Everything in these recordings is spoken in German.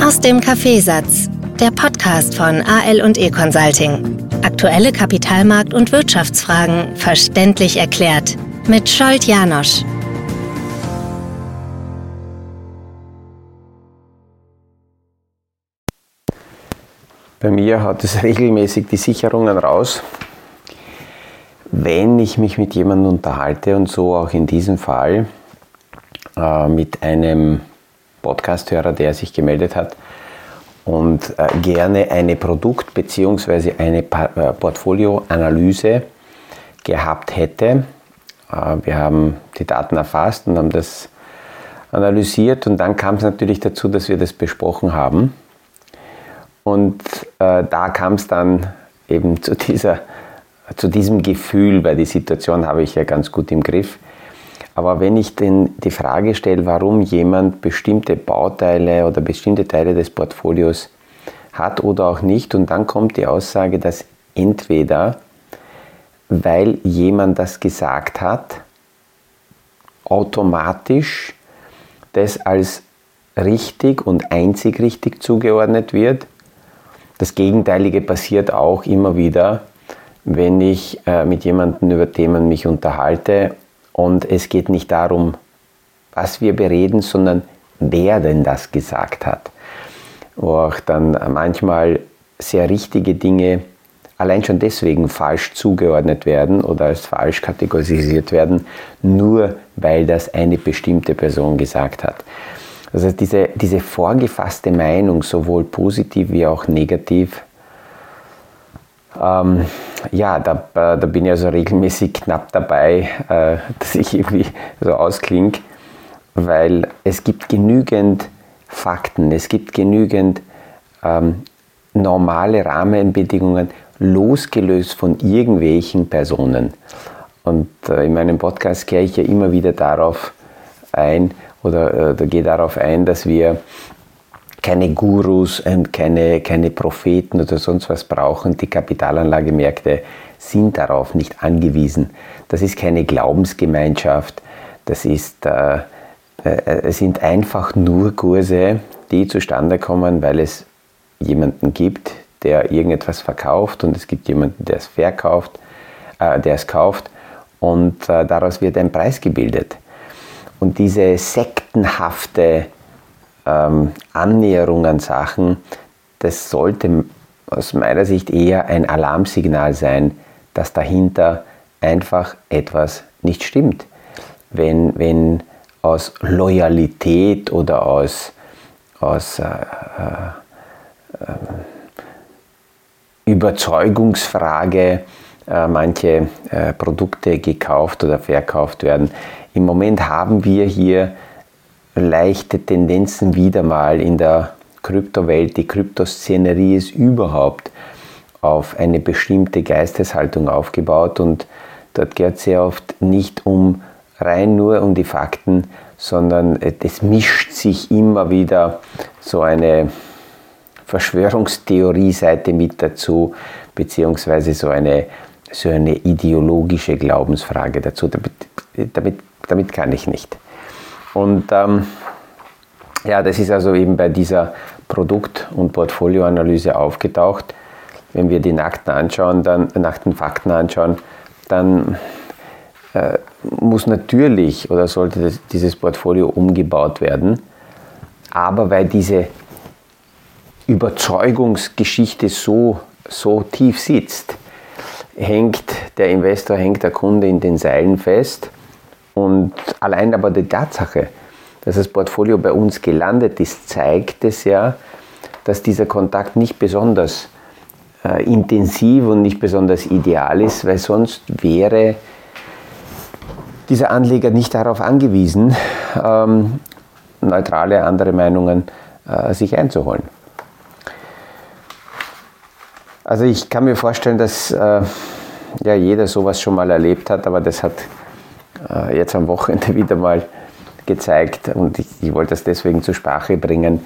Aus dem Kaffeesatz, der Podcast von AL und E Consulting. Aktuelle Kapitalmarkt- und Wirtschaftsfragen verständlich erklärt mit Scholt Janosch. Bei mir hat es regelmäßig die Sicherungen raus. Wenn ich mich mit jemandem unterhalte und so auch in diesem Fall äh, mit einem Podcasthörer, der sich gemeldet hat und äh, gerne eine Produkt- bzw. eine äh, Portfolioanalyse gehabt hätte. Äh, wir haben die Daten erfasst und haben das analysiert und dann kam es natürlich dazu, dass wir das besprochen haben. Und äh, da kam es dann eben zu, dieser, zu diesem Gefühl, weil die Situation habe ich ja ganz gut im Griff. Aber wenn ich denn die Frage stelle, warum jemand bestimmte Bauteile oder bestimmte Teile des Portfolios hat oder auch nicht, und dann kommt die Aussage, dass entweder, weil jemand das gesagt hat, automatisch das als richtig und einzig richtig zugeordnet wird, das Gegenteilige passiert auch immer wieder, wenn ich äh, mit jemandem über Themen mich unterhalte und es geht nicht darum, was wir bereden, sondern wer denn das gesagt hat. Wo auch dann manchmal sehr richtige Dinge allein schon deswegen falsch zugeordnet werden oder als falsch kategorisiert werden, nur weil das eine bestimmte Person gesagt hat. Also diese, diese vorgefasste Meinung, sowohl positiv wie auch negativ, ähm, ja, da, da bin ich also regelmäßig knapp dabei, äh, dass ich irgendwie so ausklinge, weil es gibt genügend Fakten, es gibt genügend ähm, normale Rahmenbedingungen, losgelöst von irgendwelchen Personen. Und äh, in meinem Podcast gehe ich ja immer wieder darauf ein, oder äh, gehe darauf ein, dass wir keine Gurus und keine, keine Propheten oder sonst was brauchen. Die Kapitalanlagemärkte sind darauf nicht angewiesen. Das ist keine Glaubensgemeinschaft. Das ist, äh, äh, sind einfach nur Kurse, die zustande kommen, weil es jemanden gibt, der irgendetwas verkauft und es gibt jemanden, der es verkauft, äh, der es kauft und äh, daraus wird ein Preis gebildet. Und diese sektenhafte ähm, Annäherung an Sachen, das sollte aus meiner Sicht eher ein Alarmsignal sein, dass dahinter einfach etwas nicht stimmt. Wenn, wenn aus Loyalität oder aus, aus äh, äh, Überzeugungsfrage äh, manche äh, Produkte gekauft oder verkauft werden. Im Moment haben wir hier leichte Tendenzen wieder mal in der Kryptowelt. Die Kryptoszenerie ist überhaupt auf eine bestimmte Geisteshaltung aufgebaut und dort geht es sehr oft nicht um rein nur um die Fakten, sondern es mischt sich immer wieder so eine Verschwörungstheorie-Seite mit dazu, beziehungsweise so eine, so eine ideologische Glaubensfrage dazu. Damit, damit, damit kann ich nicht. Und ähm, ja, das ist also eben bei dieser Produkt- und Portfolioanalyse aufgetaucht. Wenn wir die nackten, anschauen, dann, nackten Fakten anschauen, dann äh, muss natürlich oder sollte das, dieses Portfolio umgebaut werden. Aber weil diese Überzeugungsgeschichte so, so tief sitzt, hängt der Investor, hängt der Kunde in den Seilen fest. Und allein aber die Tatsache, dass das Portfolio bei uns gelandet ist, zeigt es ja, dass dieser Kontakt nicht besonders äh, intensiv und nicht besonders ideal ist, weil sonst wäre dieser Anleger nicht darauf angewiesen, ähm, neutrale andere Meinungen äh, sich einzuholen. Also ich kann mir vorstellen, dass äh, ja, jeder sowas schon mal erlebt hat, aber das hat äh, jetzt am Wochenende wieder mal gezeigt und ich, ich wollte das deswegen zur Sprache bringen.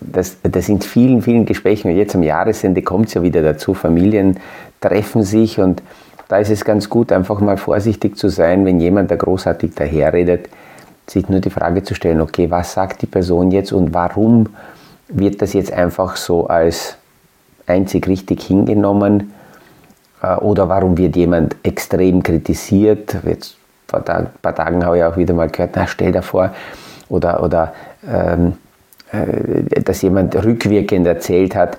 Das, das in vielen, vielen Gesprächen, jetzt am Jahresende kommt es ja wieder dazu, Familien treffen sich und da ist es ganz gut, einfach mal vorsichtig zu sein, wenn jemand da großartig daherredet, sich nur die Frage zu stellen, okay, was sagt die Person jetzt und warum wird das jetzt einfach so als einzig richtig hingenommen? Äh, oder warum wird jemand extrem kritisiert? Jetzt vor ein paar Tagen habe ich auch wieder mal gehört, na stell dir vor, oder, oder ähm, äh, dass jemand rückwirkend erzählt hat,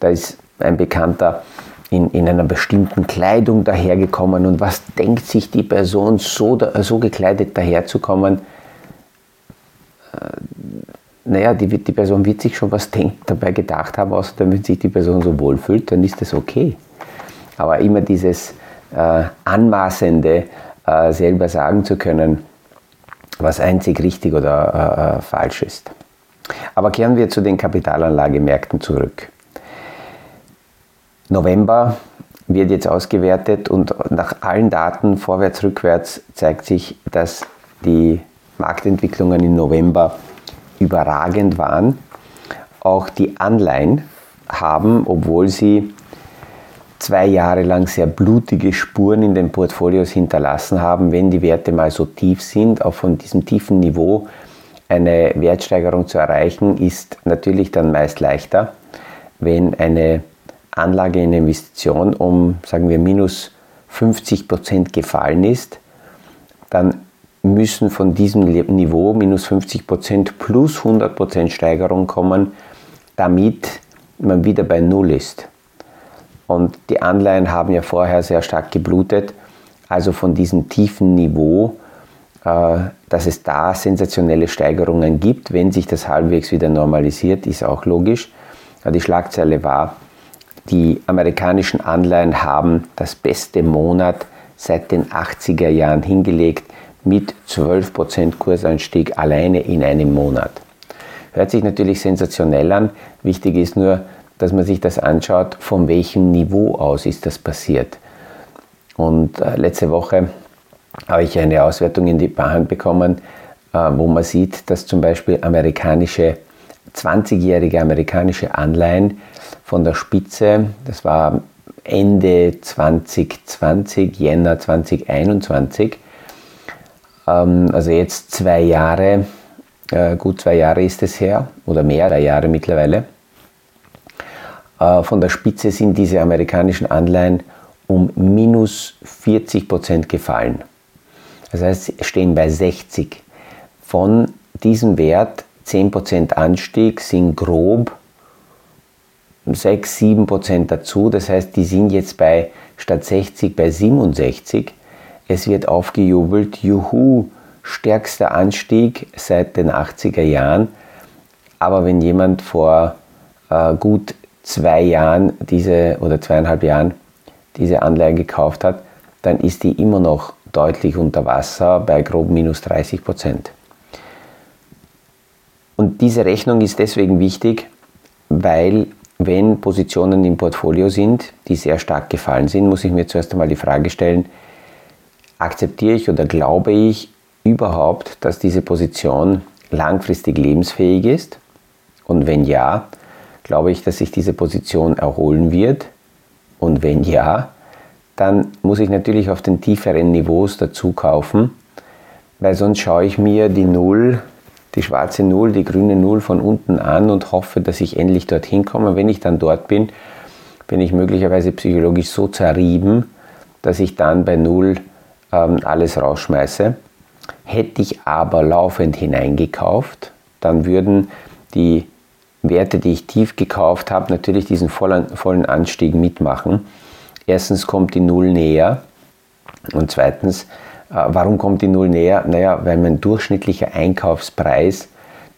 da ist ein Bekannter in, in einer bestimmten Kleidung dahergekommen und was denkt sich die Person, so, so gekleidet daherzukommen? Äh, naja, die, die Person wird sich schon was denkt, dabei gedacht haben, außer damit sich die Person so wohlfühlt, dann ist das okay. Aber immer dieses äh, Anmaßende, äh, selber sagen zu können, was einzig richtig oder äh, äh, falsch ist. Aber kehren wir zu den Kapitalanlagemärkten zurück. November wird jetzt ausgewertet und nach allen Daten vorwärts, rückwärts zeigt sich, dass die Marktentwicklungen im November überragend waren. Auch die Anleihen haben, obwohl sie zwei Jahre lang sehr blutige Spuren in den Portfolios hinterlassen haben, wenn die Werte mal so tief sind, auch von diesem tiefen Niveau eine Wertsteigerung zu erreichen, ist natürlich dann meist leichter, wenn eine Anlage in Investition um, sagen wir, minus 50 Prozent gefallen ist, dann müssen von diesem Niveau minus 50 Prozent plus 100 Prozent Steigerung kommen, damit man wieder bei Null ist. Und die Anleihen haben ja vorher sehr stark geblutet. Also von diesem tiefen Niveau, äh, dass es da sensationelle Steigerungen gibt, wenn sich das halbwegs wieder normalisiert, ist auch logisch. Die Schlagzeile war, die amerikanischen Anleihen haben das beste Monat seit den 80er Jahren hingelegt mit 12% Kursanstieg alleine in einem Monat. Hört sich natürlich sensationell an. Wichtig ist nur, dass man sich das anschaut, von welchem Niveau aus ist das passiert. Und äh, letzte Woche habe ich eine Auswertung in die Hand bekommen, äh, wo man sieht, dass zum Beispiel amerikanische, 20-jährige amerikanische Anleihen von der Spitze, das war Ende 2020, Jänner 2021, ähm, also jetzt zwei Jahre, äh, gut zwei Jahre ist es her, oder mehr, drei Jahre mittlerweile, von der Spitze sind diese amerikanischen Anleihen um minus 40 Prozent gefallen. Das heißt, sie stehen bei 60. Von diesem Wert 10 Prozent Anstieg sind grob 6, 7 Prozent dazu. Das heißt, die sind jetzt bei statt 60 bei 67. Es wird aufgejubelt, juhu, stärkster Anstieg seit den 80er Jahren. Aber wenn jemand vor äh, gut zwei Jahren diese oder zweieinhalb Jahren diese Anleihe gekauft hat, dann ist die immer noch deutlich unter Wasser bei grob minus 30 Prozent. Und diese Rechnung ist deswegen wichtig, weil wenn Positionen im Portfolio sind, die sehr stark gefallen sind, muss ich mir zuerst einmal die Frage stellen, akzeptiere ich oder glaube ich überhaupt, dass diese Position langfristig lebensfähig ist? Und wenn ja, Glaube ich, dass sich diese Position erholen wird? Und wenn ja, dann muss ich natürlich auf den tieferen Niveaus dazu kaufen, weil sonst schaue ich mir die Null, die schwarze Null, die grüne Null von unten an und hoffe, dass ich endlich dorthin komme. Wenn ich dann dort bin, bin ich möglicherweise psychologisch so zerrieben, dass ich dann bei Null ähm, alles rausschmeiße. Hätte ich aber laufend hineingekauft, dann würden die Werte, die ich tief gekauft habe, natürlich diesen vollen, vollen Anstieg mitmachen. Erstens kommt die Null näher und zweitens, äh, warum kommt die Null näher? Naja, weil mein durchschnittlicher Einkaufspreis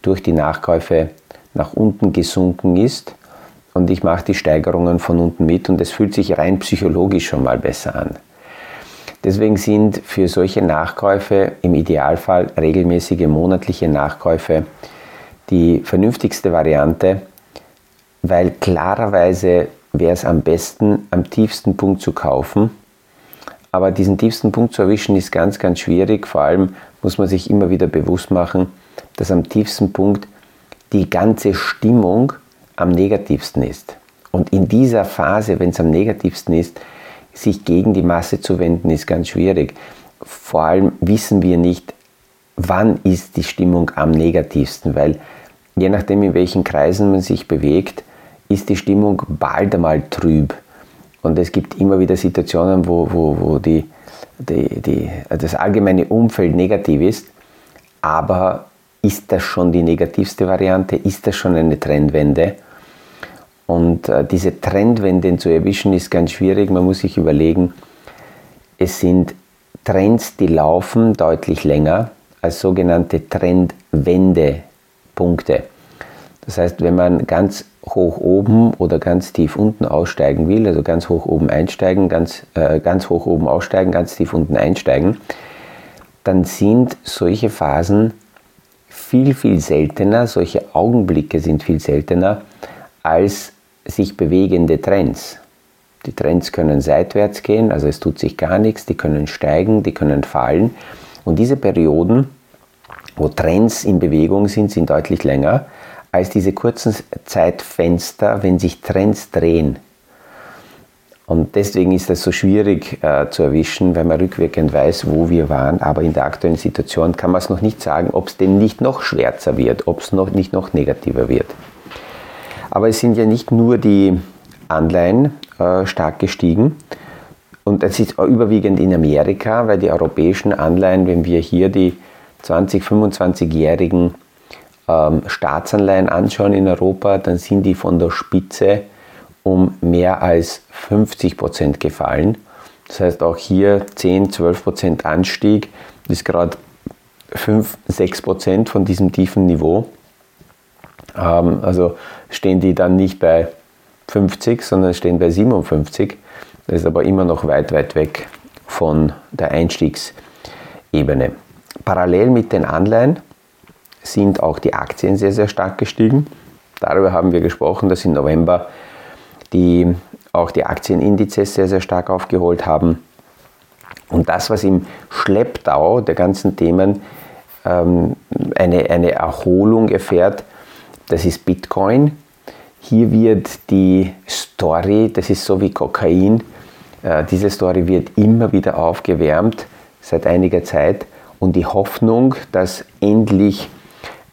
durch die Nachkäufe nach unten gesunken ist und ich mache die Steigerungen von unten mit und es fühlt sich rein psychologisch schon mal besser an. Deswegen sind für solche Nachkäufe im Idealfall regelmäßige monatliche Nachkäufe die vernünftigste Variante, weil klarerweise wäre es am besten, am tiefsten Punkt zu kaufen. Aber diesen tiefsten Punkt zu erwischen ist ganz, ganz schwierig. Vor allem muss man sich immer wieder bewusst machen, dass am tiefsten Punkt die ganze Stimmung am negativsten ist. Und in dieser Phase, wenn es am negativsten ist, sich gegen die Masse zu wenden, ist ganz schwierig. Vor allem wissen wir nicht, wann ist die Stimmung am negativsten, weil je nachdem in welchen Kreisen man sich bewegt, ist die Stimmung bald einmal trüb. Und es gibt immer wieder Situationen, wo, wo, wo die, die, die, das allgemeine Umfeld negativ ist. Aber ist das schon die negativste Variante? Ist das schon eine Trendwende? Und äh, diese Trendwende zu erwischen ist ganz schwierig. Man muss sich überlegen, es sind Trends, die laufen deutlich länger als sogenannte Trendwendepunkte. Das heißt, wenn man ganz hoch oben oder ganz tief unten aussteigen will, also ganz hoch oben einsteigen, ganz, äh, ganz hoch oben aussteigen, ganz tief unten einsteigen, dann sind solche Phasen viel, viel seltener, solche Augenblicke sind viel seltener als sich bewegende Trends. Die Trends können seitwärts gehen, also es tut sich gar nichts, die können steigen, die können fallen. Und diese Perioden, wo Trends in Bewegung sind, sind deutlich länger als diese kurzen Zeitfenster, wenn sich Trends drehen. Und deswegen ist es so schwierig äh, zu erwischen, wenn man rückwirkend weiß, wo wir waren. Aber in der aktuellen Situation kann man es noch nicht sagen, ob es denn nicht noch schwärzer wird, ob es noch nicht noch negativer wird. Aber es sind ja nicht nur die Anleihen äh, stark gestiegen. Und das ist überwiegend in Amerika, weil die europäischen Anleihen, wenn wir hier die 20-, 25-jährigen ähm, Staatsanleihen anschauen in Europa, dann sind die von der Spitze um mehr als 50 Prozent gefallen. Das heißt auch hier 10, 12 Prozent Anstieg, ist gerade 5, 6 Prozent von diesem tiefen Niveau. Ähm, also stehen die dann nicht bei 50, sondern stehen bei 57. Das ist aber immer noch weit, weit weg von der Einstiegsebene. Parallel mit den Anleihen sind auch die Aktien sehr, sehr stark gestiegen. Darüber haben wir gesprochen, dass im November die, auch die Aktienindizes sehr, sehr stark aufgeholt haben. Und das, was im Schlepptau der ganzen Themen ähm, eine, eine Erholung erfährt, das ist Bitcoin. Hier wird die Story, das ist so wie Kokain, äh, diese Story wird immer wieder aufgewärmt seit einiger Zeit und die Hoffnung, dass endlich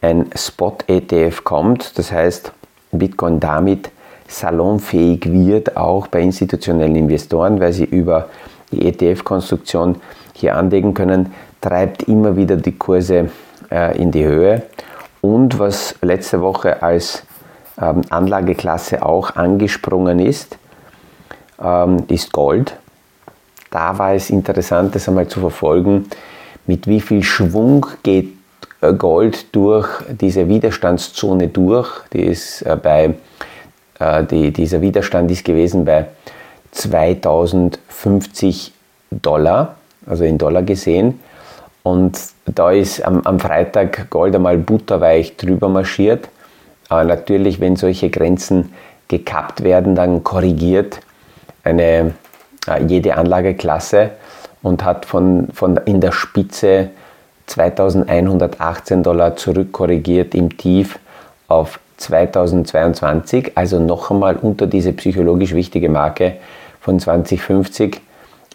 ein Spot-ETF kommt, das heißt Bitcoin damit salonfähig wird, auch bei institutionellen Investoren, weil sie über die ETF-Konstruktion hier anlegen können, treibt immer wieder die Kurse äh, in die Höhe. Und was letzte Woche als ähm, Anlageklasse auch angesprungen ist, ähm, ist Gold. Da war es interessant, das einmal zu verfolgen, mit wie viel Schwung geht äh, Gold durch diese Widerstandszone durch. Die ist äh, bei, äh, die, dieser Widerstand ist gewesen bei 2050 Dollar, also in Dollar gesehen. Und da ist am, am Freitag Gold einmal butterweich drüber marschiert. Aber natürlich, wenn solche Grenzen gekappt werden, dann korrigiert eine, jede Anlageklasse und hat von, von in der Spitze 2118 Dollar zurückkorrigiert im Tief auf 2022, also noch einmal unter diese psychologisch wichtige Marke von 2050,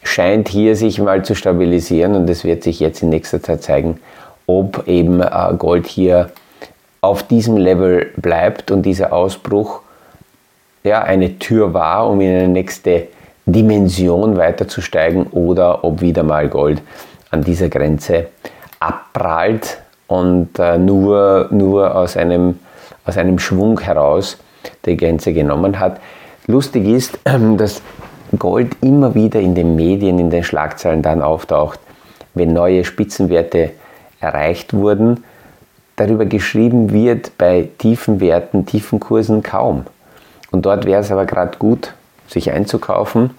scheint hier sich mal zu stabilisieren und es wird sich jetzt in nächster Zeit zeigen, ob eben äh, Gold hier auf diesem Level bleibt und dieser Ausbruch ja, eine Tür war, um in eine nächste Dimension weiterzusteigen oder ob wieder mal Gold an dieser Grenze abprallt und äh, nur, nur aus, einem, aus einem Schwung heraus die Grenze genommen hat. Lustig ist, dass Gold immer wieder in den Medien, in den Schlagzeilen dann auftaucht, wenn neue Spitzenwerte erreicht wurden. Darüber geschrieben wird bei tiefen Werten, tiefen Kursen kaum. Und dort wäre es aber gerade gut, sich einzukaufen.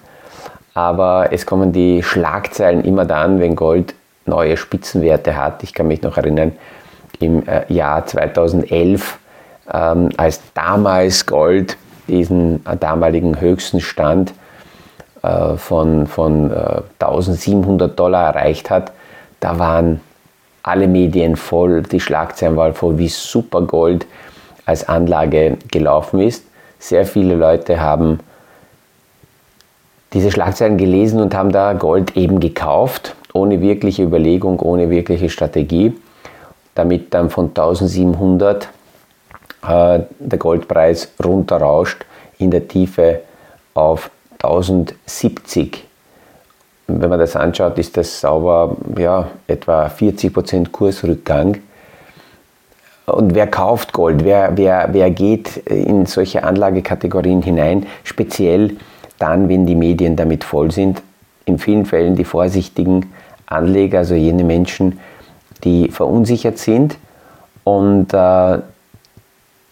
Aber es kommen die Schlagzeilen immer dann, wenn Gold neue Spitzenwerte hat. Ich kann mich noch erinnern, im äh, Jahr 2011, ähm, als damals Gold diesen äh, damaligen höchsten Stand äh, von, von 1700 Dollar erreicht hat, da waren alle Medien voll, die Schlagzeilen waren voll, wie super Gold als Anlage gelaufen ist. Sehr viele Leute haben diese Schlagzeilen gelesen und haben da Gold eben gekauft ohne wirkliche Überlegung, ohne wirkliche Strategie, damit dann von 1700 äh, der Goldpreis runterrauscht in der Tiefe auf 1070. Wenn man das anschaut, ist das sauber ja, etwa 40% Kursrückgang. Und wer kauft Gold? Wer, wer, wer geht in solche Anlagekategorien hinein? Speziell dann, wenn die Medien damit voll sind. In vielen Fällen die vorsichtigen Anleger, also jene Menschen, die verunsichert sind und äh,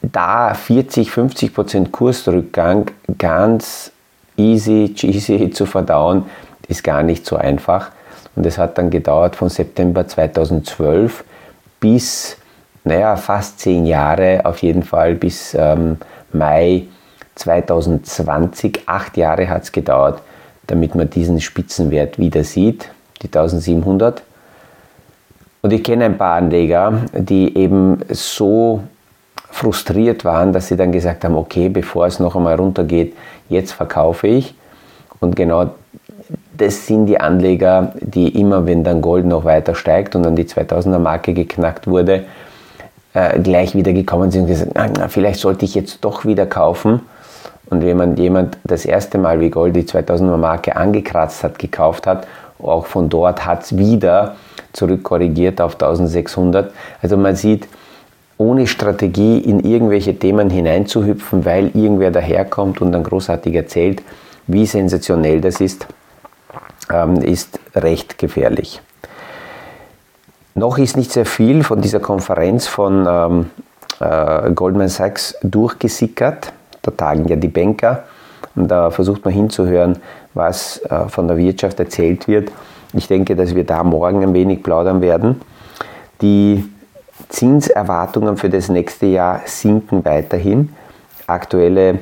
da 40, 50 Prozent Kursrückgang ganz easy, cheesy zu verdauen, ist gar nicht so einfach. Und es hat dann gedauert von September 2012 bis, naja, fast zehn Jahre, auf jeden Fall bis ähm, Mai 2020. Acht Jahre hat es gedauert, damit man diesen Spitzenwert wieder sieht, die 1700. Und ich kenne ein paar Anleger, die eben so frustriert waren, dass sie dann gesagt haben, okay, bevor es noch einmal runtergeht, jetzt verkaufe ich. Und genau das sind die Anleger, die immer, wenn dann Gold noch weiter steigt und dann die 2000er Marke geknackt wurde, äh, gleich wieder gekommen sind und gesagt, na, vielleicht sollte ich jetzt doch wieder kaufen. Und wenn man jemand das erste Mal wie Gold die 2000er Marke angekratzt hat, gekauft hat, auch von dort hat es wieder zurückkorrigiert auf 1600. Also man sieht, ohne Strategie in irgendwelche Themen hineinzuhüpfen, weil irgendwer daherkommt und dann großartig erzählt, wie sensationell das ist, ähm, ist recht gefährlich. Noch ist nicht sehr viel von dieser Konferenz von ähm, äh, Goldman Sachs durchgesickert. Da tagen ja die Banker und da versucht man hinzuhören, was äh, von der Wirtschaft erzählt wird. Ich denke, dass wir da morgen ein wenig plaudern werden. Die Zinserwartungen für das nächste Jahr sinken weiterhin. Aktuelle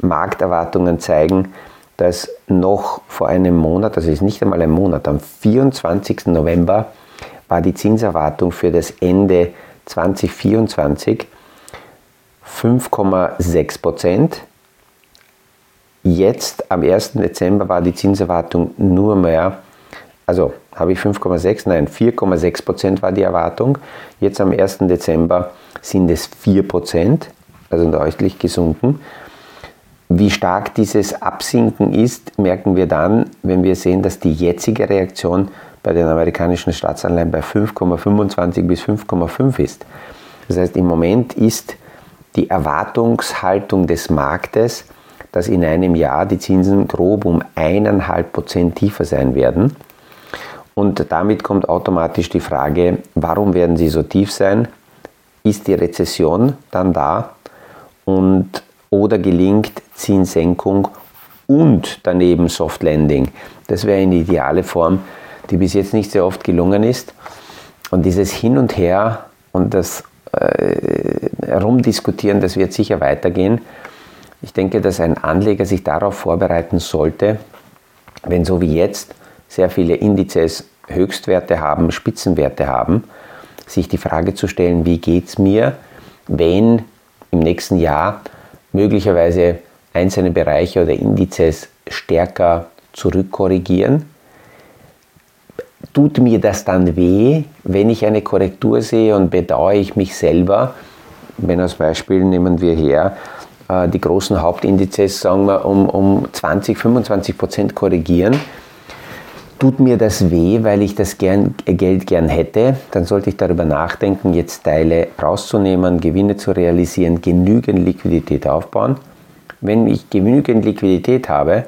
Markterwartungen zeigen, dass noch vor einem Monat, also ist nicht einmal ein Monat, am 24. November war die Zinserwartung für das Ende 2024 5,6 Prozent. Jetzt am 1. Dezember war die Zinserwartung nur mehr also habe ich 5,6, nein, 4,6 Prozent war die Erwartung. Jetzt am 1. Dezember sind es 4 Prozent, also deutlich gesunken. Wie stark dieses Absinken ist, merken wir dann, wenn wir sehen, dass die jetzige Reaktion bei den amerikanischen Staatsanleihen bei 5,25 bis 5,5 ist. Das heißt, im Moment ist die Erwartungshaltung des Marktes, dass in einem Jahr die Zinsen grob um 1,5 Prozent tiefer sein werden. Und damit kommt automatisch die Frage, warum werden sie so tief sein? Ist die Rezession dann da? Und, oder gelingt Zinssenkung und daneben Soft Landing? Das wäre eine ideale Form, die bis jetzt nicht sehr oft gelungen ist. Und dieses Hin und Her und das äh, Herumdiskutieren, das wird sicher weitergehen. Ich denke, dass ein Anleger sich darauf vorbereiten sollte, wenn so wie jetzt sehr viele Indizes Höchstwerte haben, Spitzenwerte haben, sich die Frage zu stellen, wie geht es mir, wenn im nächsten Jahr möglicherweise einzelne Bereiche oder Indizes stärker zurückkorrigieren. Tut mir das dann weh, wenn ich eine Korrektur sehe und bedauere ich mich selber? Wenn als Beispiel nehmen wir her, äh, die großen Hauptindizes, sagen wir, um, um 20, 25 Prozent korrigieren, tut mir das weh, weil ich das gern, äh, Geld gern hätte, dann sollte ich darüber nachdenken, jetzt Teile rauszunehmen, Gewinne zu realisieren, genügend Liquidität aufbauen. Wenn ich genügend Liquidität habe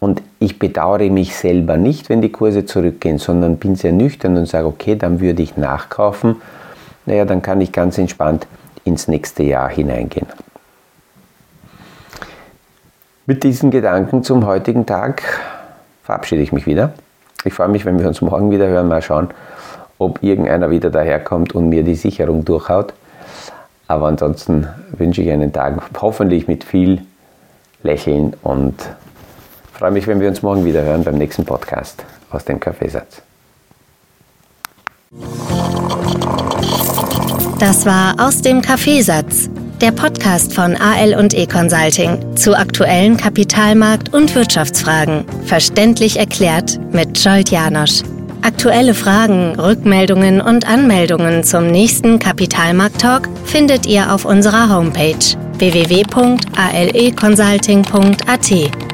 und ich bedauere mich selber nicht, wenn die Kurse zurückgehen, sondern bin sehr nüchtern und sage, okay, dann würde ich nachkaufen, naja, dann kann ich ganz entspannt ins nächste Jahr hineingehen. Mit diesen Gedanken zum heutigen Tag verabschiede ich mich wieder. Ich freue mich, wenn wir uns morgen wieder hören. Mal schauen, ob irgendeiner wieder daherkommt und mir die Sicherung durchhaut. Aber ansonsten wünsche ich einen Tag hoffentlich mit viel Lächeln und freue mich, wenn wir uns morgen wieder hören beim nächsten Podcast aus dem Kaffeesatz. Das war aus dem Kaffeesatz, der Podcast von AL und E Consulting zu aktuellen Kapitalmarkt- und Wirtschaftsfragen. Verständlich erklärt mit Scholt Janosch. Aktuelle Fragen, Rückmeldungen und Anmeldungen zum nächsten Kapitalmarkt-Talk findet ihr auf unserer Homepage www.aleconsulting.at.